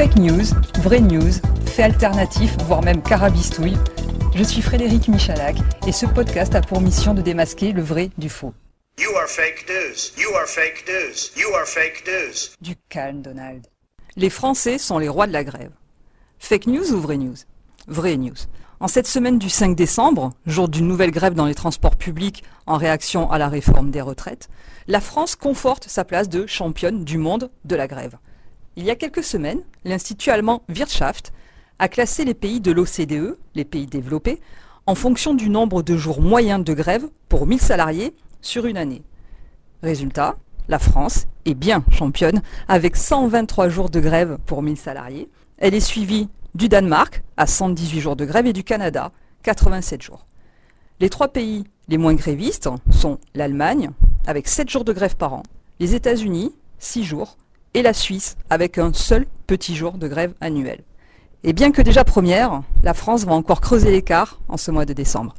Fake news, vraie news, fait alternatif, voire même carabistouille. Je suis Frédéric Michalak et ce podcast a pour mission de démasquer le vrai du faux. You are fake news. You are fake news. You are fake news. Du calme, Donald. Les Français sont les rois de la grève. Fake news ou vraie news? Vraie news. En cette semaine du 5 décembre, jour d'une nouvelle grève dans les transports publics en réaction à la réforme des retraites, la France conforte sa place de championne du monde de la grève. Il y a quelques semaines, l'Institut allemand Wirtschaft a classé les pays de l'OCDE, les pays développés, en fonction du nombre de jours moyens de grève pour 1000 salariés sur une année. Résultat, la France est bien championne avec 123 jours de grève pour 1000 salariés. Elle est suivie du Danemark à 118 jours de grève et du Canada 87 jours. Les trois pays les moins grévistes sont l'Allemagne avec 7 jours de grève par an, les États-Unis 6 jours et la Suisse avec un seul petit jour de grève annuel. Et bien que déjà première, la France va encore creuser l'écart en ce mois de décembre.